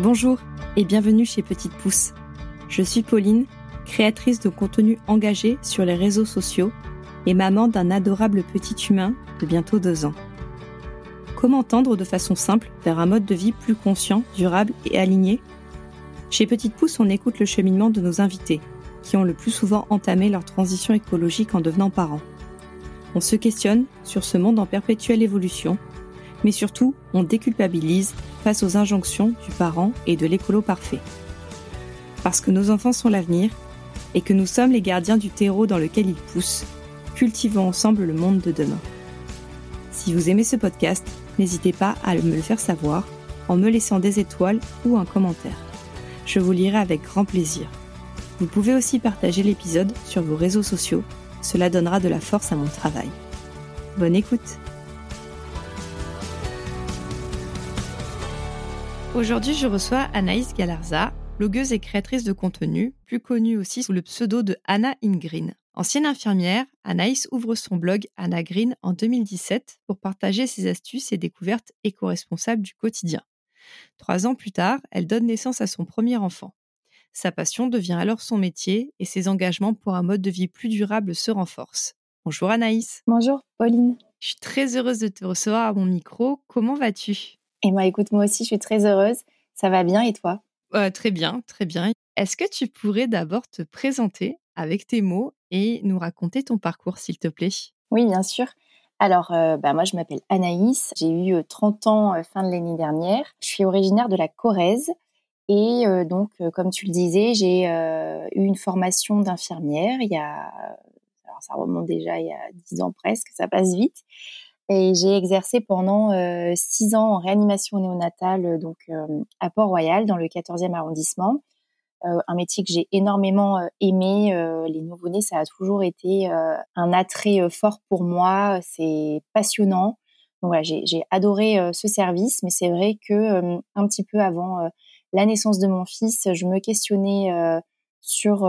Bonjour et bienvenue chez Petite Pousse. Je suis Pauline, créatrice de contenu engagé sur les réseaux sociaux et maman d'un adorable petit humain de bientôt deux ans. Comment tendre de façon simple vers un mode de vie plus conscient, durable et aligné? Chez Petite Pousse, on écoute le cheminement de nos invités, qui ont le plus souvent entamé leur transition écologique en devenant parents. On se questionne sur ce monde en perpétuelle évolution, mais surtout, on déculpabilise face aux injonctions du parent et de l'écolo parfait. Parce que nos enfants sont l'avenir et que nous sommes les gardiens du terreau dans lequel ils poussent, cultivons ensemble le monde de demain. Si vous aimez ce podcast, n'hésitez pas à me le faire savoir en me laissant des étoiles ou un commentaire. Je vous lirai avec grand plaisir. Vous pouvez aussi partager l'épisode sur vos réseaux sociaux, cela donnera de la force à mon travail. Bonne écoute Aujourd'hui, je reçois Anaïs Galarza, blogueuse et créatrice de contenu, plus connue aussi sous le pseudo de Anna Ingreen. Ancienne infirmière, Anaïs ouvre son blog Anna Green en 2017 pour partager ses astuces et découvertes éco-responsables du quotidien. Trois ans plus tard, elle donne naissance à son premier enfant. Sa passion devient alors son métier et ses engagements pour un mode de vie plus durable se renforcent. Bonjour Anaïs. Bonjour Pauline. Je suis très heureuse de te recevoir à mon micro. Comment vas-tu? Et moi, écoute, moi aussi, je suis très heureuse. Ça va bien et toi? Euh, Très bien, très bien. Est-ce que tu pourrais d'abord te présenter avec tes mots et nous raconter ton parcours, s'il te plaît? Oui, bien sûr. Alors, euh, bah, moi, je m'appelle Anaïs. J'ai eu 30 euh, ans fin de l'année dernière. Je suis originaire de la Corrèze. Et donc, comme tu le disais, j'ai eu une formation d'infirmière il y a, alors ça remonte déjà il y a 10 ans presque, ça passe vite. Et j'ai exercé pendant euh, six ans en réanimation néonatale donc à Port-Royal dans le 14e arrondissement. Euh, un métier que j'ai énormément aimé. les nouveau-nés, ça a toujours été un attrait fort pour moi. C'est passionnant. Donc voilà, j'ai adoré ce service, mais c'est vrai que un petit peu avant la naissance de mon fils, je me questionnais sur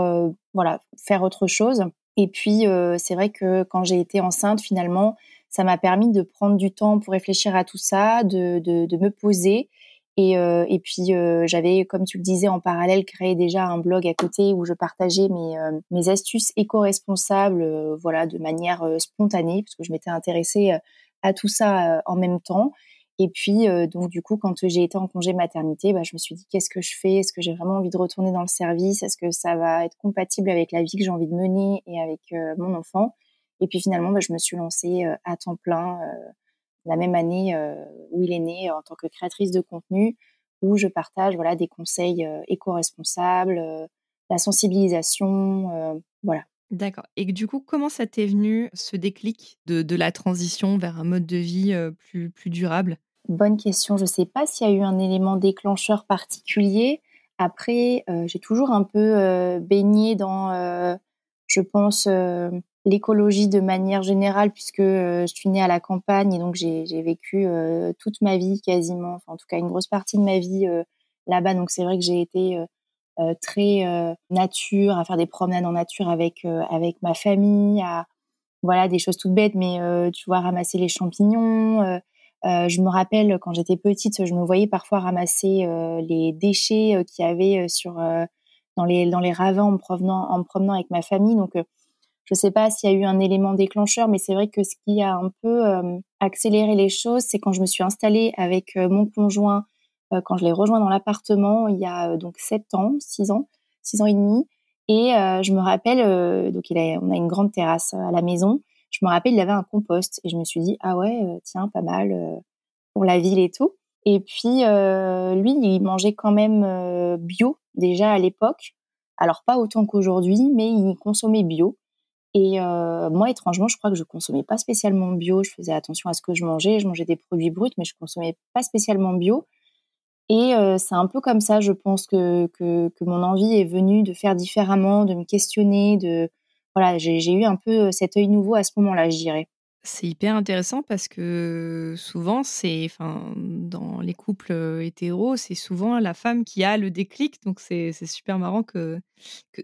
voilà faire autre chose. Et puis c'est vrai que quand j'ai été enceinte, finalement, ça m'a permis de prendre du temps pour réfléchir à tout ça, de, de, de me poser. Et, euh, et puis euh, j'avais, comme tu le disais, en parallèle créé déjà un blog à côté où je partageais mes, euh, mes astuces éco-responsables, voilà, de manière spontanée, parce que je m'étais intéressée à tout ça en même temps. Et puis, donc, du coup, quand j'ai été en congé maternité, bah, je me suis dit, qu'est-ce que je fais? Est-ce que j'ai vraiment envie de retourner dans le service? Est-ce que ça va être compatible avec la vie que j'ai envie de mener et avec mon enfant? Et puis finalement, bah, je me suis lancée euh, à temps plein euh, la même année euh, où il est né en tant que créatrice de contenu, où je partage voilà des conseils éco-responsables, la sensibilisation, voilà. D'accord. Et du coup, comment ça t'est venu ce déclic de, de, la transition vers un mode de vie plus, plus durable? Bonne question. Je ne sais pas s'il y a eu un élément déclencheur particulier. Après, j'ai toujours un peu baigné dans, je pense, l'écologie de manière générale, puisque euh, je suis née à la campagne et donc j'ai vécu euh, toute ma vie quasiment, enfin en tout cas une grosse partie de ma vie euh, là-bas. Donc c'est vrai que j'ai été très nature, à faire des promenades en nature avec avec ma famille, à voilà des choses toutes bêtes, mais tu vois ramasser les champignons. je me rappelle quand j'étais petite, je me voyais parfois ramasser les déchets qu'il y avait sur dans les dans les ravins en en me promenant avec ma famille. Donc je ne sais pas s'il y a eu un élément déclencheur, mais c'est vrai que ce qui a un peu euh, accéléré les choses, c'est quand je me suis installée avec euh, mon conjoint, euh, quand je l'ai rejoint dans l'appartement il y a donc sept ans, six ans, six ans et demi. Et je me rappelle, donc il a, on a une grande terrasse à la maison. Je me rappelle, il avait un compost et je me suis dit ah ouais, tiens, pas mal pour la ville et tout. Et puis lui, il mangeait quand même bio déjà à l'époque. Alors pas autant qu'aujourd'hui, mais il consommait bio. Et euh, moi, étrangement, je crois que je consommais pas spécialement bio. Je faisais attention à ce que je mangeais. Je mangeais des produits bruts, mais je consommais pas spécialement bio. Et euh, c'est un peu comme ça, je pense que, que, que, mon envie est venue de faire différemment, de me questionner, de voilà, j'ai eu un peu cet œil nouveau à ce moment-là, je dirais. C'est hyper intéressant parce que souvent, c'est, enfin, dans les couples hétéros, c'est souvent la femme qui a le déclic. Donc, c'est super marrant que.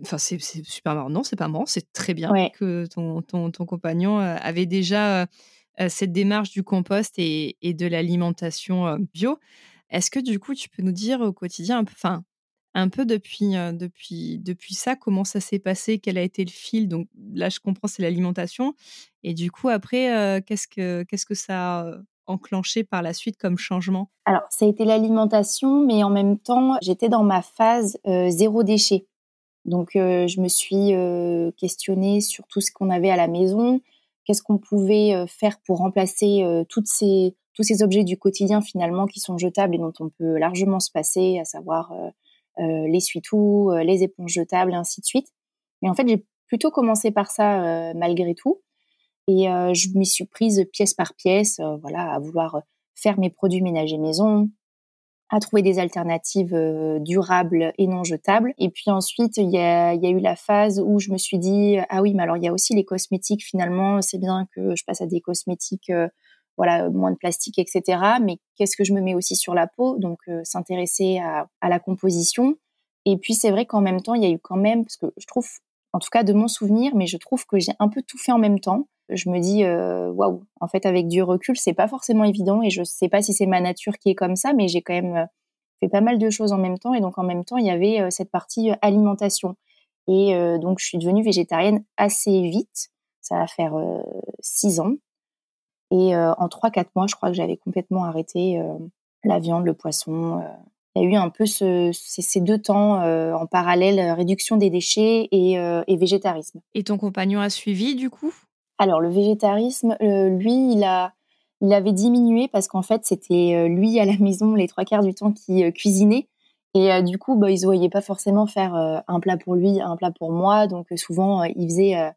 Enfin, c'est super marrant. Non, c'est pas marrant, c'est très bien que ton, ton, ton, compagnon avait déjà cette démarche du compost et, et de l'alimentation bio. Est-ce que du coup, tu peux nous dire au quotidien, enfin, un peu depuis, depuis, depuis ça, comment ça s'est passé, quel a été le fil Donc là, je comprends, c'est l'alimentation. Et du coup, après, qu'est-ce que que ça a enclenché par la suite comme changement? Alors, ça a été l'alimentation, mais en même temps, j'étais dans ma phase zéro déchet. Donc, je me suis questionnée sur tout ce qu'on avait à la maison, qu'est-ce qu'on pouvait faire pour remplacer ces, tous ces objets du quotidien finalement qui sont jetables et dont on peut largement se passer, à savoir euh, les suites-tout, euh, les éponges jetables, et ainsi de suite. Et en fait, j'ai plutôt commencé par ça euh, malgré tout. Et je m'y suis prise pièce par pièce, voilà, à vouloir faire mes produits ménagers maison, à trouver des alternatives durables et non jetables. Et puis ensuite, il y a, y a, eu la phase où je me suis dit, ah oui, mais alors il y a aussi les cosmétiques, finalement, c'est bien que je passe à des cosmétiques voilà, moins de plastique, etc. Mais qu'est-ce que je me mets aussi sur la peau? Donc, euh, s'intéresser à, la composition. Et puis, c'est vrai qu'en même temps, il y a eu quand même, parce que je trouve, en tout cas de mon souvenir, mais je trouve que j'ai un peu tout fait en même temps. Je me dis, euh, waouh, en fait, avec du recul, c'est pas forcément évident. Et je sais pas si c'est ma nature qui est comme ça, mais j'ai quand même euh, fait pas mal de choses en même temps. Et donc, en même temps, il y avait cette partie alimentation. Et donc, je suis devenue végétarienne assez vite. Ça va faire six ans. Et en 3-4 mois, je crois que j'avais complètement arrêté la viande, le poisson. Il y a eu un peu ce, ces, deux temps en parallèle, réduction des déchets et, et, végétarisme. Et ton compagnon a suivi du coup? Alors le végétarisme, lui, il a, il avait diminué parce qu'en fait, c'était lui à la maison les trois quarts du temps qui cuisinait. Et du coup, bah, il ne voyait pas forcément faire un plat pour lui, un plat pour moi. Donc souvent, il faisait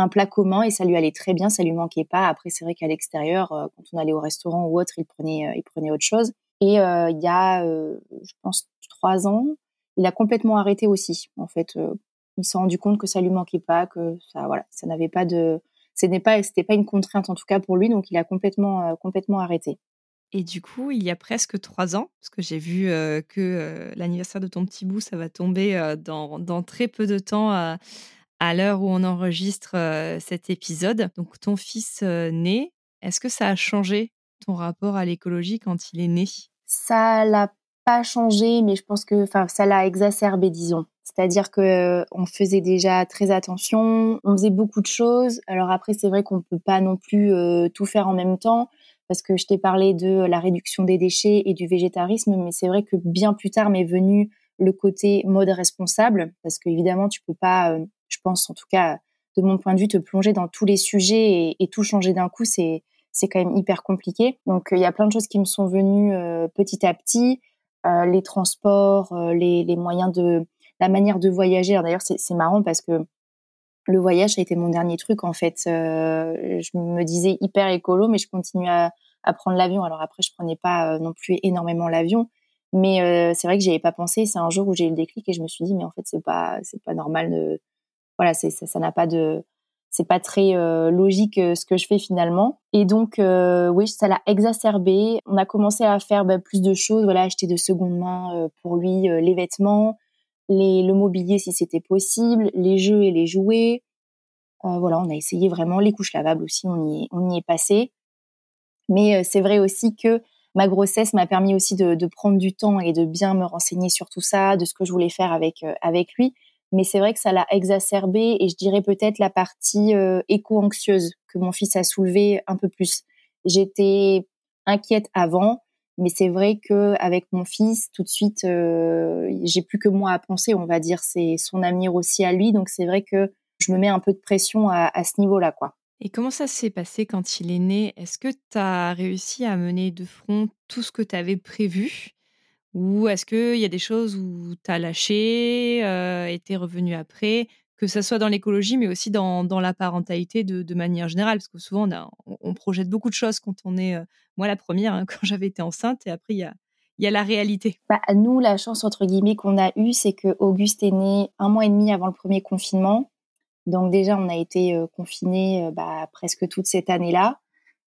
un plat commun et ça lui allait très bien, ça lui manquait pas. Après, c'est vrai qu'à l'extérieur, euh, quand on allait au restaurant ou autre, il prenait, euh, il prenait autre chose. Et euh, il y a, je pense, trois ans, il a complètement arrêté aussi. En fait, il s'est rendu compte que ça lui manquait pas, que ça, voilà, ça n'avait pas de, ce n'est pas, c'était pas une contrainte en tout cas pour lui, donc il a complètement, complètement arrêté. Et du coup, il y a presque trois ans, parce que j'ai vu que l'anniversaire de ton petit bout, ça va tomber dans, dans, très peu de temps l'heure où on enregistre cet épisode. Donc ton fils né, est-ce que ça a changé ton rapport à l'écologie quand il est né? Ça l'a pas changé, mais je pense que ça l'a exacerbé, disons. C'est-à-dire que on faisait déjà très attention, on faisait beaucoup de choses. Alors après, c'est vrai qu'on peut pas non plus tout faire en même temps parce que je t'ai parlé de la réduction des déchets et du végétarisme, mais c'est vrai que bien plus tard m'est venu le côté mode responsable, parce qu'évidemment, tu peux pas je pense en tout cas de mon point de vue, te plonger dans tous les sujets et, tout changer d'un coup, c'est c'est quand même hyper compliqué. Donc euh, il y a plein de choses qui me sont venues euh, petit à petit, euh, les transports, les, les, moyens de la manière de voyager. D'ailleurs c'est marrant parce que le voyage a été mon dernier truc en fait. je me disais hyper écolo, mais je continuais à, à prendre l'avion. Alors après je prenais pas non plus énormément l'avion, mais c'est vrai que j'y avais pas pensé. C'est un jour où j'ai eu le déclic et je me suis dit mais en fait c'est pas c'est pas normal de voilà, c'est ça n'a pas de c'est pas très euh, logique euh, ce que je fais finalement. Et donc, euh, oui, ça l'a exacerbé. On a commencé à faire bah, plus de choses, voilà, acheter de seconde main pour lui les vêtements, les, le mobilier si c'était possible, les jeux et les jouets. voilà, on a essayé vraiment les couches lavables aussi, on y, on y est passé. Mais c'est vrai aussi que ma grossesse m'a permis aussi de, de, prendre du temps et de bien me renseigner sur tout ça, de ce que je voulais faire avec avec lui mais c'est vrai que ça l'a exacerbé et je dirais peut-être la partie euh, éco-anxieuse que mon fils a soulevée un peu plus. J'étais inquiète avant, mais c'est vrai que avec mon fils, tout de suite, euh, j'ai plus que moi à penser, on va dire. C'est son avenir aussi à lui, donc c'est vrai que je me mets un peu de pression à, à ce niveau-là, quoi. Et comment ça s'est passé quand il est né? Est-ce que tu as réussi à mener de front tout ce que tu avais prévu? Ou est-ce qu'il y a des choses où tu as lâché euh, et revenu après? Que ce soit dans l'écologie, mais aussi dans, dans la parentalité de, manière générale, parce que souvent on, projette beaucoup de choses quand on est, euh, moi la première, hein, quand j'avais été enceinte, et après il y a, y a la réalité. Bah, nous, la chance entre guillemets qu'on a eue, c'est que Auguste est né un mois et demi avant le premier confinement, donc déjà on a été euh, confinés bah, presque toute cette année-là.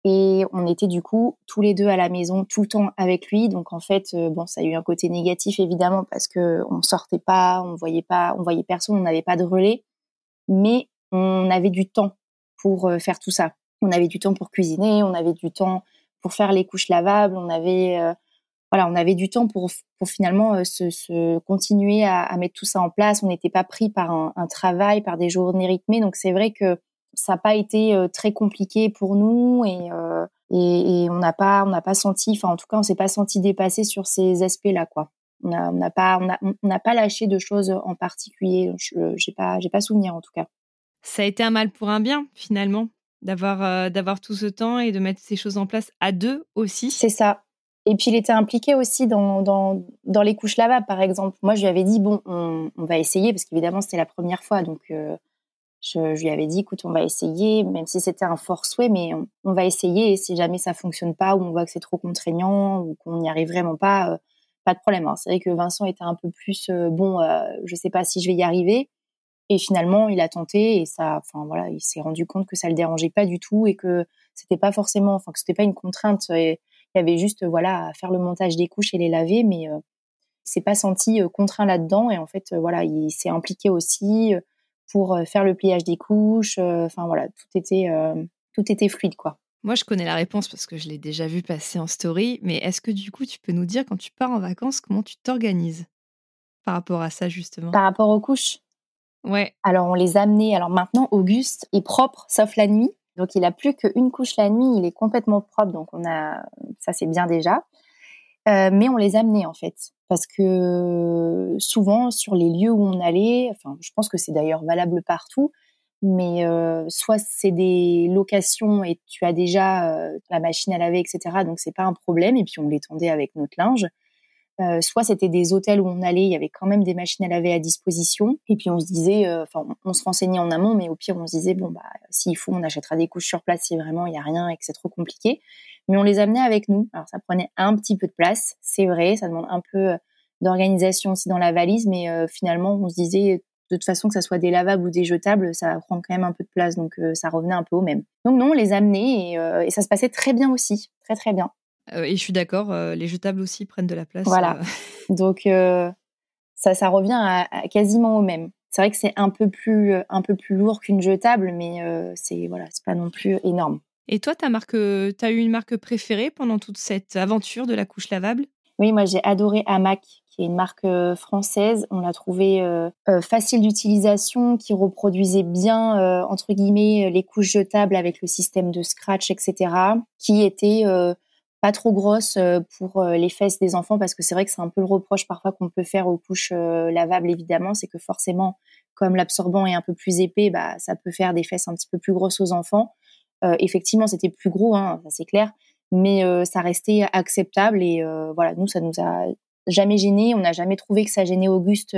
Et on était du coup tous les deux à la maison tout le temps avec lui. Donc en fait, bon, ça a eu un côté négatif évidemment parce que on sortait pas, on voyait pas, on voyait personne, on n'avait pas de relais. Mais on avait du temps pour faire tout ça. On avait du temps pour cuisiner, on avait du temps pour faire les couches lavables, on avait voilà, on avait du temps pour, pour finalement se, continuer à, mettre tout ça en place. On n'était pas pris par un, travail, par des journées rythmées. Donc c'est vrai que ça n'a pas été très compliqué pour nous et, et, on n'a pas on n'a pas senti, enfin en tout cas on s'est pas senti dépassé sur ces aspects-là quoi. On n'a pas on n'a pas lâché de choses en particulier. J'ai pas j'ai pas souvenir en tout cas. Ça a été un mal pour un bien finalement d'avoir d'avoir tout ce temps et de mettre ces choses en place à deux aussi. C'est ça. Et puis il était impliqué aussi dans, dans, dans, les couches lavables, par exemple. Moi, je lui avais dit, bon, on, va essayer, parce qu'évidemment, c'était la première fois. Donc, euh, je, lui avais dit, écoute, on va essayer, même si c'était un fort souhait, mais on, va essayer. Et si jamais ça fonctionne pas, ou on voit que c'est trop contraignant, ou qu'on n'y arrive vraiment pas, euh, pas de problème. C'est vrai que Vincent était un peu plus, euh, bon, je sais pas si je vais y arriver. Et finalement, il a tenté et ça, enfin voilà, il s'est rendu compte que ça le dérangeait pas du tout et que c'était pas forcément, enfin que c'était pas une contrainte. Et, il y avait juste voilà à faire le montage des couches et les laver, mais euh, s'est pas senti euh, contraint là-dedans. Et en fait, euh, voilà, il s'est impliqué aussi euh, pour faire le pliage des couches. Enfin voilà, tout était tout était fluide quoi. Moi, je connais la réponse parce que je l'ai déjà vu passer en story. Mais est-ce que du coup, tu peux nous dire quand tu pars en vacances, comment tu t'organises par rapport à ça justement? Par rapport aux couches? Ouais. Alors on les a amenées. Alors maintenant, Auguste est propre, sauf la nuit. Donc il a plus qu'une couche la nuit, il est complètement propre, donc on a ça c'est bien déjà. Euh, mais on les amenait en fait parce que souvent sur les lieux où on allait, enfin je pense que c'est d'ailleurs valable partout, mais euh, soit c'est des locations et tu as déjà euh, la machine à laver etc. Donc c'est pas un problème et puis on les tendait avec notre linge. Euh, soit c'était des hôtels où on allait, il y avait quand même des machines à laver à disposition. Et puis on se disait, euh, enfin, on, se renseignait en amont, mais au pire on se disait bon bah s'il faut, on achètera des couches sur place si vraiment il y a rien et que c'est trop compliqué. Mais on les amenait avec nous. Alors ça prenait un petit peu de place, c'est vrai, ça demande un peu euh, d'organisation aussi dans la valise, mais finalement on se disait de toute façon que ça soit des lavables ou des jetables, ça prend quand même un peu de place, donc ça revenait un peu au même. Donc non, on les amenait et, et ça se passait très bien aussi, très très bien. Euh, et je suis d'accord, euh, les jetables aussi prennent de la place. Voilà. Euh. Donc ça, ça revient à, quasiment au même. C'est vrai que c'est un peu plus un peu plus lourd qu'une jetable, mais c'est voilà, c'est pas non plus énorme. Et toi, tu as eu une marque préférée pendant toute cette aventure de la couche lavable? Oui, moi j'ai adoré Hamac, qui est une marque française. On l'a trouvé facile d'utilisation, qui reproduisait bien entre guillemets les couches jetables avec le système de scratch, etc. Qui était pas trop grosse euh, pour euh, les fesses des enfants parce que c'est vrai que c'est un peu le reproche parfois qu'on peut faire aux couches euh, lavables évidemment, c'est que forcément comme l'absorbant est un peu plus épais, bah ça peut faire des fesses un petit peu plus grosses aux enfants. effectivement, c'était plus gros, hein, ça c'est clair, mais ça restait acceptable et voilà, nous ça nous a jamais gêné, on n'a jamais trouvé que ça gênait Auguste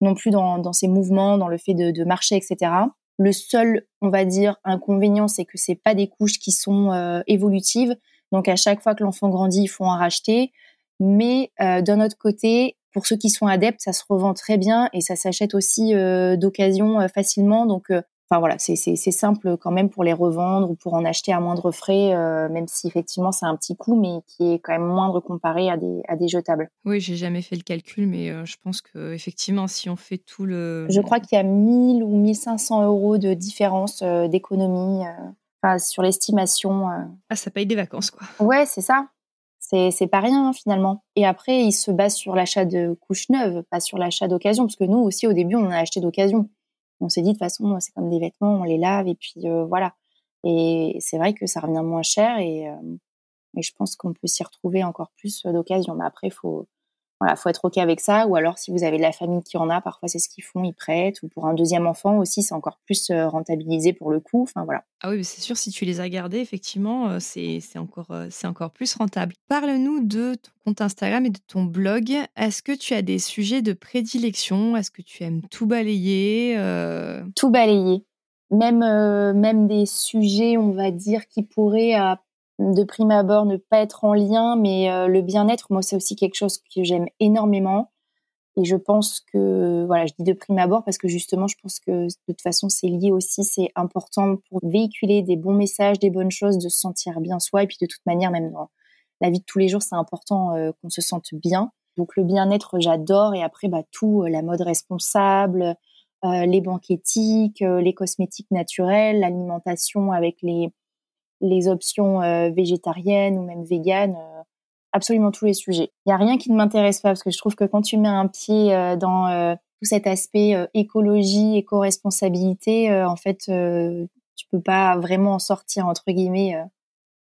non plus dans, dans ses mouvements, dans le fait de, de marcher, etc. Le seul, on va dire, inconvénient, c'est que c'est pas des couches qui sont évolutives. Donc à chaque fois que l'enfant grandit, il faut en racheter. Mais euh, d'un autre côté, pour ceux qui sont adeptes, ça se revend très bien et ça s'achète aussi euh, d'occasion euh, facilement. Donc Enfin voilà, c'est simple quand même pour les revendre ou pour en acheter à moindre frais, même si effectivement c'est un petit coût, mais qui est quand même moindre comparé à des, à des jetables. Oui, j'ai jamais fait le calcul, mais je pense que effectivement, si on fait tout le... Je crois qu'il y a 1000 ou 1500 euros de différence euh, sur l'estimation. Ah, ça paye des vacances, quoi. Ouais, c'est ça. C'est pas rien, hein, finalement. Et après, il se base sur l'achat de couches neuves, pas sur l'achat d'occasion, parce que nous aussi, au début, on a acheté d'occasion. On s'est dit, de toute façon, c'est comme des vêtements, on les lave, et puis voilà. Et c'est vrai que ça revient moins cher, et, et je pense qu'on peut s'y retrouver encore plus d'occasion. Mais après, il faut, voilà, faut être OK avec ça. Ou alors, si vous avez de la famille qui en a, parfois, c'est ce qu'ils font, ils prêtent. Ou pour un deuxième enfant aussi, c'est encore plus euh, rentabilisé pour le coup. Enfin, voilà. Ah oui, c'est sûr, si tu les as gardés, effectivement, euh, c'est encore, euh, c'est encore plus rentable. Parle-nous de ton compte Instagram et de ton blog. Est-ce que tu as des sujets de prédilection? Est-ce que tu aimes tout balayer Tout balayer. Même, même des sujets, on va dire, qui pourraient de prime abord ne pas être en lien, mais euh, le bien-être, moi, c'est aussi quelque chose que j'aime énormément. Et je pense que, voilà, je dis de prime abord parce que justement, je pense que de toute façon, c'est lié aussi, c'est important pour véhiculer des bons messages, des bonnes choses, de se sentir bien soi. Et puis de toute manière, même dans la vie de tous les jours, c'est important euh, qu'on se sente bien. Donc le bien-être, j'adore. Et après, bah, tout, euh, la mode responsable, les banques éthiques, les cosmétiques naturels, l'alimentation avec les les options euh, végétariennes ou même véganes, euh, absolument tous les sujets. Il n'y a rien qui ne m'intéresse pas parce que je trouve que quand tu mets un pied dans tout cet aspect écologie, éco-responsabilité, en fait, tu peux pas vraiment en sortir entre guillemets.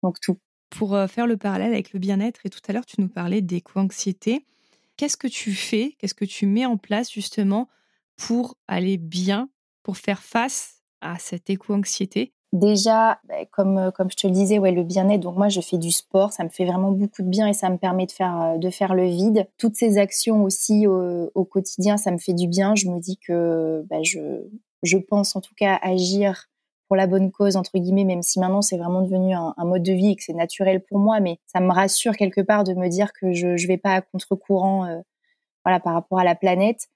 donc tout. Pour faire le parallèle avec le bien-être, et tout à l'heure tu nous parlais d'éco-anxiété, qu'est-ce que tu fais, qu'est-ce que tu mets en place justement pour aller bien, pour faire face à cette éco-anxiété? Déjà, bah, comme, comme je te le disais, ouais, le bien-être. Donc moi, je fais du sport, ça me fait vraiment beaucoup de bien et ça me permet de faire, de faire le vide. Toutes ces actions aussi au, quotidien, ça me fait du bien. Je me dis que bah, je, je pense en tout cas agir pour la bonne cause entre guillemets, même si maintenant c'est vraiment devenu un, mode de vie et que c'est naturel pour moi, mais ça me rassure quelque part de me dire que je ne vais pas à contre-courant, euh, voilà, par rapport à la planète.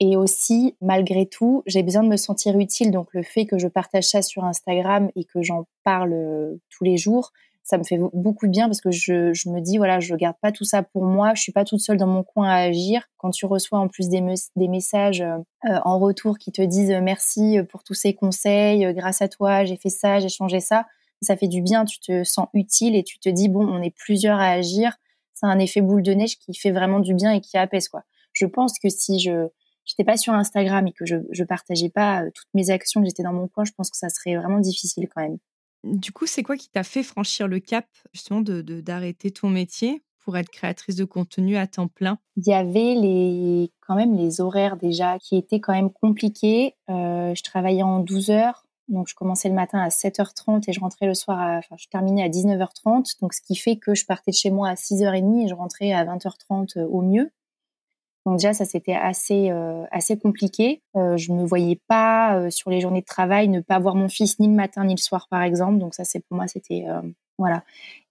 Et aussi, malgré tout, j'ai besoin de me sentir utile. Donc, le fait que je partage ça sur Instagram et que j'en parle euh, tous les jours, ça me fait beaucoup de bien parce que je, me dis, voilà, je garde pas tout ça pour moi. Je suis pas toute seule dans mon coin à agir. Quand tu reçois en plus des, messages euh, en retour qui te disent merci pour tous ces conseils, grâce à toi, j'ai fait ça, j'ai changé ça, ça fait du bien. Tu te sens utile et tu te dis, bon, on est plusieurs à agir. C'est un effet boule de neige qui fait vraiment du bien et qui apaise, quoi. Je pense que si je, j'étais pas sur Instagram et que je, je partageais pas euh, toutes mes actions, que j'étais dans mon coin, je pense que ça serait vraiment difficile quand même. Du coup, c'est quoi qui t'a fait franchir le cap justement de d'arrêter ton métier pour être créatrice de contenu à temps plein? Il y avait les, quand même les horaires déjà qui étaient quand même compliqués. Euh, je travaillais en 12 heures, donc je commençais le matin à 7h30 et je rentrais le soir, à, enfin je terminais à 19h30, donc ce qui fait que je partais de chez moi à 6h30 et je rentrais à 20h30 au mieux. Donc déjà, ça c'était assez euh, assez compliqué. Euh, je me voyais pas euh, sur les journées de travail ne pas voir mon fils ni le matin ni le soir par exemple. Donc ça c'est pour moi c'était euh, voilà.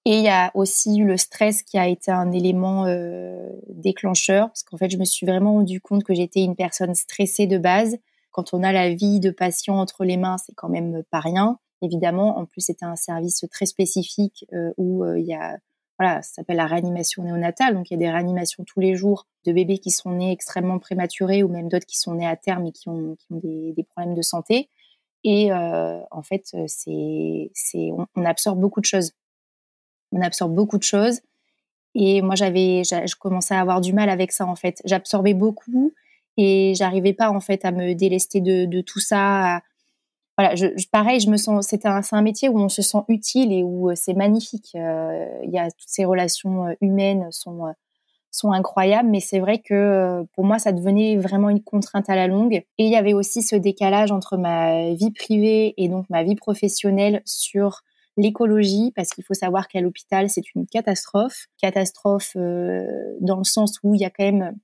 Et il y a aussi eu le stress qui a été un élément déclencheur parce qu'en fait je me suis vraiment rendu compte que j'étais une personne stressée de base. Quand on a la vie de patient entre les mains, c'est quand même pas rien. Évidemment, en plus c'était un service très spécifique où il y a voilà, ça s'appelle la réanimation néonatale. Donc, il y a des réanimations tous les jours de bébés qui sont nés extrêmement prématurés ou même d'autres qui sont nés à terme et qui ont, qui ont des, problèmes de santé. Et euh, en fait, c'est, c'est, on, on, absorbe beaucoup de choses. On absorbe beaucoup de choses. Et moi, j'avais, je commençais à avoir du mal avec ça, en fait. J'absorbais beaucoup et j'arrivais pas, en fait, à me délester de, de tout ça, voilà, je, pareil, je me sens, c'est un, un métier où on se sent utile et où euh, c'est magnifique. Euh, il y a toutes ces relations euh, humaines sont sont incroyables, mais c'est vrai que pour moi, ça devenait vraiment une contrainte à la longue. Et il y avait aussi ce décalage entre ma vie privée et donc ma vie professionnelle sur l'écologie, parce qu'il faut savoir qu'à l'hôpital, c'est une catastrophe. Catastrophe dans le sens où il y a quand même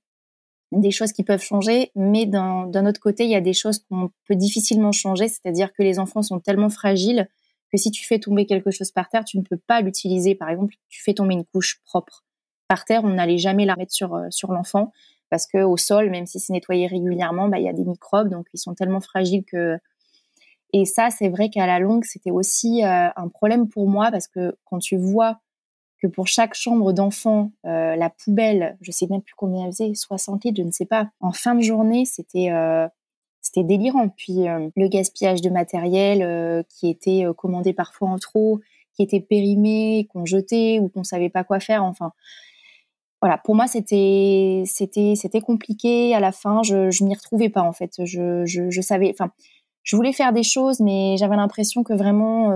des choses qui peuvent changer, mais d'un autre côté, il y a des choses qu'on peut difficilement changer, c'est-à-dire que les enfants sont tellement fragiles que si tu fais tomber quelque chose par terre, tu ne peux pas l'utiliser. Par exemple, tu fais tomber une couche propre par terre, on n'allait jamais la mettre sur, euh, sur l'enfant parce que au sol, même si c'est nettoyé régulièrement, bah, il y a des microbes, donc ils sont tellement fragiles que... Et ça, c'est vrai qu'à la longue, c'était aussi euh, un problème pour moi parce que quand tu vois que pour chaque chambre d'enfant, euh, la poubelle, je sais même plus combien elle faisait, 60 litres, je ne sais pas. En fin de journée, c'était euh, délirant. Puis euh, le gaspillage de matériel qui était commandé parfois en trop, qui était périmé, qu'on jetait ou qu'on savait pas quoi faire. Enfin, voilà. Pour moi, c'était c'était c'était compliqué. À la fin, je je m'y retrouvais pas en fait. Je je, je savais. Enfin, je voulais faire des choses, mais j'avais l'impression que vraiment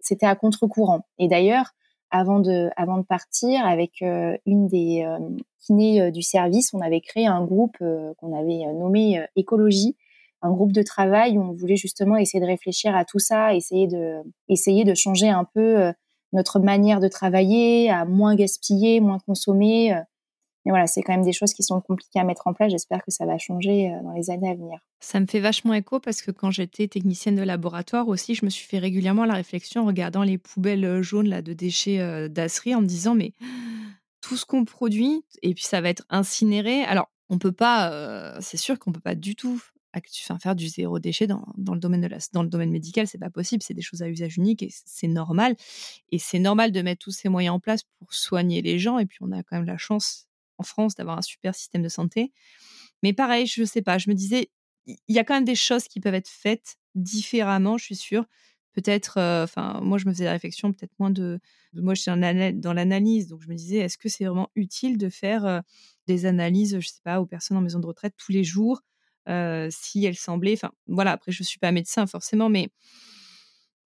c'était à contre-courant. Et d'ailleurs avant de, avant de partir, avec euh, une des euh, kinés euh, du service, on avait créé un groupe qu'on avait nommé Écologie, un groupe de travail où on voulait justement essayer de réfléchir à tout ça, essayer de, essayer de changer un peu notre manière de travailler, à moins gaspiller, moins consommer, mais voilà, c'est quand même des choses qui sont compliquées à mettre en place. J'espère que ça va changer euh, dans les années à venir. Ça me fait vachement écho parce que quand j'étais technicienne de laboratoire aussi, je me suis fait régulièrement la réflexion en regardant les poubelles euh, jaunes là, de déchets euh, d'Asri en me disant mais tout ce qu'on produit et puis ça va être incinéré. Alors on peut pas, c'est sûr qu'on peut pas du tout faire du zéro déchet dans, dans, le domaine de la, dans le domaine médical, c'est pas possible. C'est des choses à usage unique et c'est normal. Et c'est normal de mettre tous ces moyens en place pour soigner les gens. Et puis on a quand même la chance en France d'avoir un super système de santé. Mais pareil, je sais pas, je me disais, il y a quand même des choses qui peuvent être faites différemment, je suis sûre. peut-être, enfin, moi, je me faisais la réflexion, peut-être moins de. Moi, je suis dans l'analyse, donc je me disais, est-ce que c'est vraiment utile de faire des analyses, je sais pas, aux personnes en maison de retraite tous les jours, si elles semblaient. Enfin, voilà, après, je suis pas médecin forcément, mais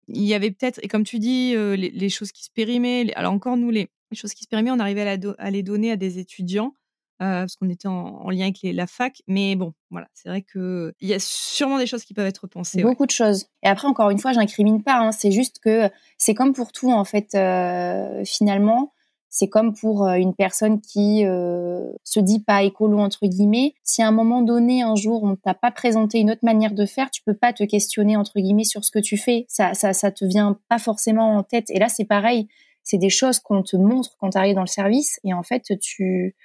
il y avait peut-être, et comme tu dis, les, choses qui se périmaient. Alors, encore, nous, les, choses qui se périmaient, on arrivait à les donner à des étudiants euh, parce qu'on était en, lien avec la fac. Mais bon, voilà, c'est vrai qu'il y a sûrement des choses qui peuvent être pensées. Beaucoup de choses. Et après, encore une fois, j'incrimine pas. Hein. c'est juste que c'est comme pour tout, en fait, euh, finalement. C'est comme pour euh, une personne qui se dit pas écolo entre guillemets. Si à un moment donné, un jour, on t'a pas présenté une autre manière de faire, tu peux pas te questionner entre guillemets sur ce que tu fais. Ça, ça, ça te vient pas forcément en tête. Et là, c'est pareil. C'est des choses qu'on te montre quand tu arrives dans le service, et en fait, tu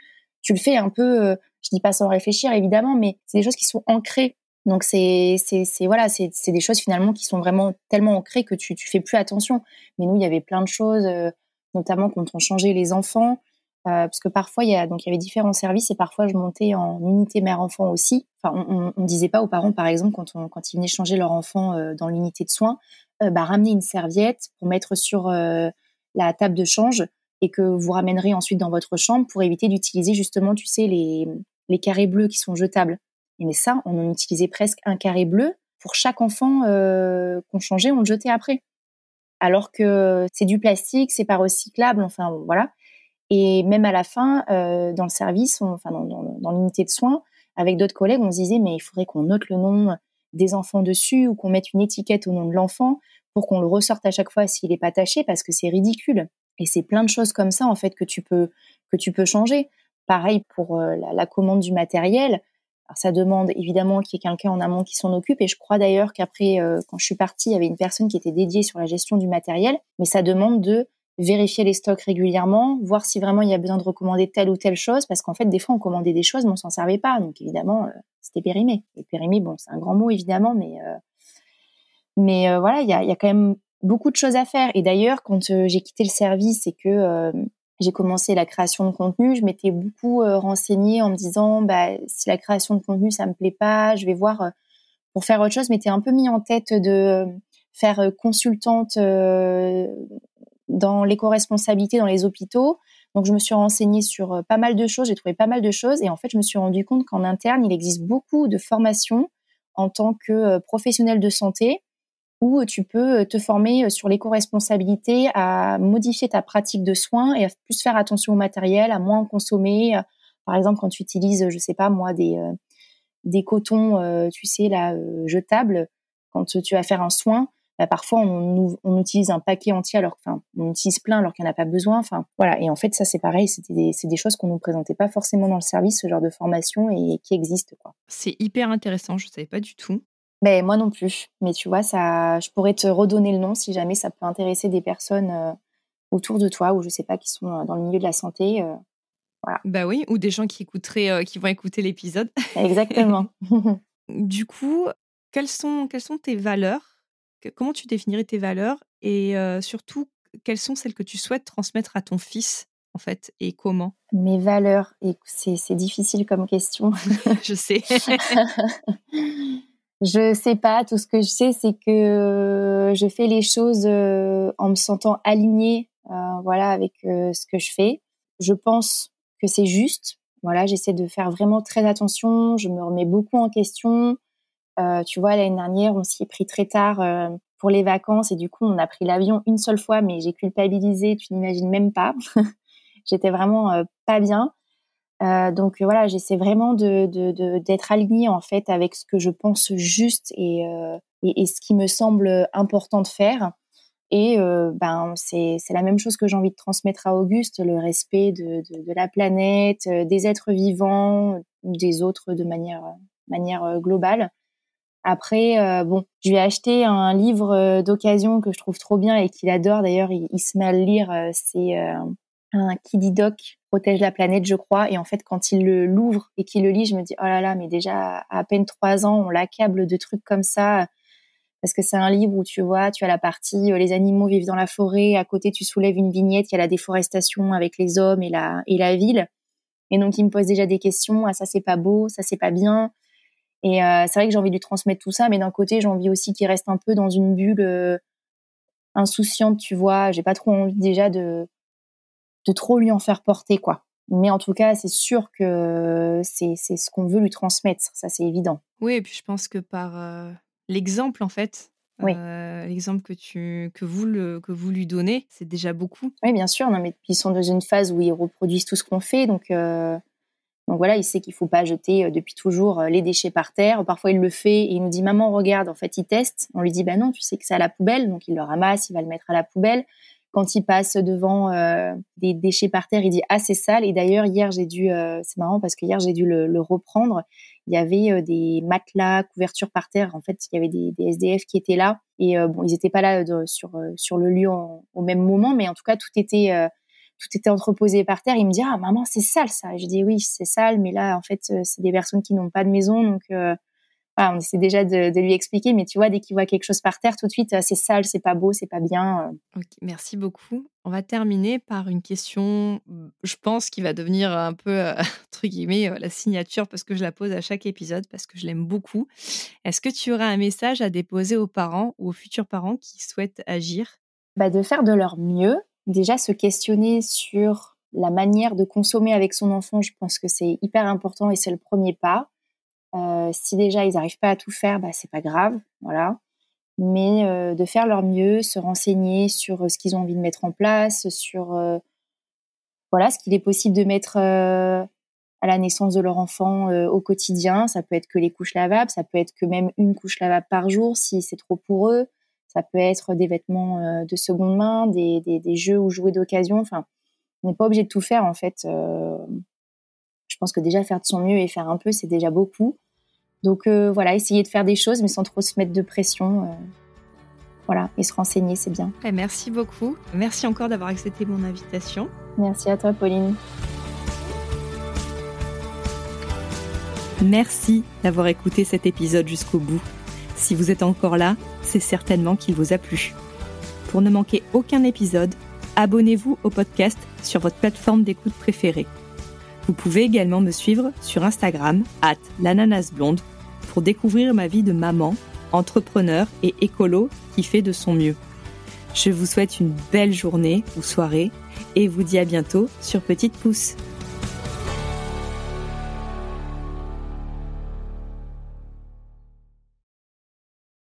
tu le fais un peu, euh, je dis pas sans réfléchir évidemment, mais c'est des choses qui sont ancrées. Donc c'est c'est voilà, c'est c'est des choses finalement qui sont vraiment tellement ancrées que tu tu fais plus attention. Mais nous, il y avait plein de choses, euh, notamment quand on changeait les enfants, euh, parce que parfois il y a donc il y avait différents services et parfois je montais en unité mère-enfant aussi. Enfin, on, on, disait pas aux parents par exemple quand on quand ils venaient changer leur enfant dans l'unité de soins, bah ramener une serviette pour mettre sur la table de change et que vous ramènerez ensuite dans votre chambre pour éviter d'utiliser justement, tu sais, les, les carrés bleus qui sont jetables. Mais ça, on en utilisait presque un carré bleu pour chaque enfant euh, qu'on changeait, on le jetait après. Alors que c'est du plastique, c'est pas recyclable, enfin voilà. Et même à la fin, euh, dans le service, enfin dans, dans, l'unité de soins, avec d'autres collègues, on se disait mais il faudrait qu'on note le nom des enfants dessus ou qu'on mette une étiquette au nom de l'enfant pour qu'on le ressorte à chaque fois s'il n'est pas taché parce que c'est ridicule. Et c'est plein de choses comme ça en fait que tu peux que tu peux changer. Pareil pour euh, la, commande du matériel. Alors, ça demande évidemment qu'il y ait quelqu'un en amont qui s'en occupe. Et je crois d'ailleurs qu'après, euh, quand je suis partie, il y avait une personne qui était dédiée sur la gestion du matériel. Mais ça demande de vérifier les stocks régulièrement, voir si vraiment il y a besoin de recommander telle ou telle chose, parce qu'en fait, des fois, on commandait des choses, mais on s'en servait pas. Donc, évidemment, euh, c'était périmé. Et périmé, bon, c'est un grand mot, évidemment, mais, mais voilà, il y a, y a, quand même beaucoup de choses à faire. Et d'ailleurs, quand euh, j'ai quitté le service et que euh, j'ai commencé la création de contenu, je m'étais beaucoup euh, renseignée en me disant, bah, si la création de contenu, ça me plaît pas, je vais voir pour faire autre chose. Je m'étais un peu mis en tête de faire consultante dans l'éco-responsabilité dans les hôpitaux. Donc, je me suis renseignée sur pas mal de choses, j'ai trouvé pas mal de choses. Et en fait, je me suis rendu compte qu'en interne, il existe beaucoup de formations en tant que professionnel de santé où tu peux euh, te former euh, sur l'éco-responsabilité, à modifier ta pratique de soins et à plus faire attention au matériel, à moins consommer. Euh, par exemple, quand tu utilises, je sais pas moi, des des cotons, tu sais là, jetables, quand tu vas faire un soin, bah, parfois on, utilise un paquet entier alors enfin on utilise plein alors qu'il n'y en a pas besoin enfin voilà et en fait ça c'est pareil c'est des choses qu'on nous présentait pas forcément dans le service ce genre de formation et qui existent quoi c'est hyper intéressant je savais pas du tout mais moi non plus. Mais tu vois, ça, je pourrais te redonner le nom si jamais ça peut intéresser des personnes euh, autour de toi ou je sais pas qui sont euh, dans le milieu de la santé. Euh, voilà. Bah oui, ou des gens qui écouteraient, qui vont écouter l'épisode. Exactement. du coup, quelles sont, quelles sont tes valeurs? Comment tu définirais tes valeurs? Et surtout quelles sont celles que tu souhaites transmettre à ton fils en fait et comment? Mes valeurs, c'est difficile comme question. je sais. Je sais pas. Tout ce que je sais, c'est que euh, je fais les choses euh, en me sentant alignée, euh, voilà, avec ce que je fais. Je pense que c'est juste. Voilà, j'essaie de faire vraiment très attention. Je me remets beaucoup en question. tu vois, l'année dernière, on s'y est pris très tard pour les vacances et du coup, on a pris l'avion une seule fois, mais j'ai culpabilisé. Tu n'imagines même pas. J'étais vraiment pas bien. Euh, donc voilà, j'essaie vraiment de, d'être alignée en fait avec ce que je pense juste et, euh, et, ce qui me semble important de faire. Et euh, ben c'est, la même chose que j'ai envie de transmettre à Auguste, le respect de, de, la planète, des êtres vivants, des autres de manière, manière globale. Après, bon, je lui ai acheté un livre d'occasion que je trouve trop bien et qu'il adore. D'ailleurs, il, il, se met à le lire. C'est un Kiddy Doc protège la planète, je crois. Et en fait, quand il l'ouvre et qu'il le lit, je me dis, oh là là, mais déjà, à, peine trois ans, on l'accable de trucs comme ça. Parce que c'est un livre où tu vois, tu as la partie euh, les animaux vivent dans la forêt, à côté tu soulèves une vignette, il y a la déforestation avec les hommes et la, et la ville. Et donc il me pose déjà des questions, ah ça c'est pas beau, ça c'est pas bien. Et euh, c'est vrai que j'ai envie de lui transmettre tout ça, mais d'un côté j'ai envie aussi qu'il reste un peu dans une bulle euh, insouciante, tu vois. J'ai pas trop envie déjà de de trop lui en faire porter, quoi. Mais en tout cas, c'est sûr que c'est ce qu'on veut lui transmettre, ça c'est évident. Oui, et puis je pense que par l'exemple, en fait, l'exemple que, tu, que, vous le, que vous lui donnez, c'est déjà beaucoup. Oui, bien sûr. Non, mais ils sont dans une phase où ils reproduisent tout ce qu'on fait. Donc, donc voilà, il sait qu'il faut pas jeter depuis toujours les déchets par terre. Parfois, il le fait et il nous dit Maman, regarde, en fait, il teste. On lui dit Bah non, tu sais que c'est à la poubelle. Donc, il le ramasse, il va le mettre à la poubelle quand il passe devant euh, des déchets par terre, il dit ah c'est sale. Et d'ailleurs hier j'ai dû, euh, c'est marrant parce que hier j'ai dû le, reprendre. Il y avait euh, des matelas, couvertures par terre. En fait, il y avait des, SDF qui étaient là et bon ils n'étaient pas là sur sur le lieu au même moment, mais en tout cas tout était tout était entreposé par terre. Il me dit ah maman c'est sale ça. Et je dis oui c'est sale, mais là en fait c'est des personnes qui n'ont pas de maison donc on essaie déjà de, lui expliquer, mais tu vois, dès qu'il voit quelque chose par terre, tout de suite, euh, c'est sale, c'est pas beau, c'est pas bien. Euh. merci beaucoup. On va terminer par une question, je pense, qui va devenir un peu, euh, entre guillemets, la signature, parce que je la pose à chaque épisode, parce que je l'aime beaucoup. Est-ce que tu aurais un message à déposer aux parents ou aux futurs parents qui souhaitent agir? Bah, De faire de leur mieux. Déjà, se questionner sur la manière de consommer avec son enfant, je pense que c'est hyper important et c'est le premier pas euh, si déjà ils n'arrivent pas à tout faire, bah, c'est pas grave, voilà. Mais euh, de faire leur mieux, se renseigner sur euh, ce qu'ils ont envie de mettre en place, sur voilà ce qu'il est possible de mettre à la naissance de leur enfant au quotidien. Ça peut être que les couches lavables, ça peut être que même une couche lavable par jour si c'est trop pour eux. Ça peut être des vêtements de seconde main, des, des, des jeux ou jouets d'occasion. Enfin, on n'est pas obligé de tout faire en fait. je pense que déjà faire de son mieux et faire un peu, c'est déjà beaucoup. Donc euh, voilà, essayer de faire des choses, mais sans trop se mettre de pression. Euh, voilà, et se renseigner, c'est bien. Eh, merci beaucoup. Merci encore d'avoir accepté mon invitation. Merci à toi, Pauline. Merci d'avoir écouté cet épisode jusqu'au bout. Si vous êtes encore là, c'est certainement qu'il vous a plu. Pour ne manquer aucun épisode, abonnez-vous au podcast sur votre plateforme d'écoute préférée. Vous pouvez également me suivre sur Instagram, at l'ananasblonde pour découvrir ma vie de maman, entrepreneur et écolo qui fait de son mieux. Je vous souhaite une belle journée ou soirée et vous dis à bientôt sur Petite Pouce.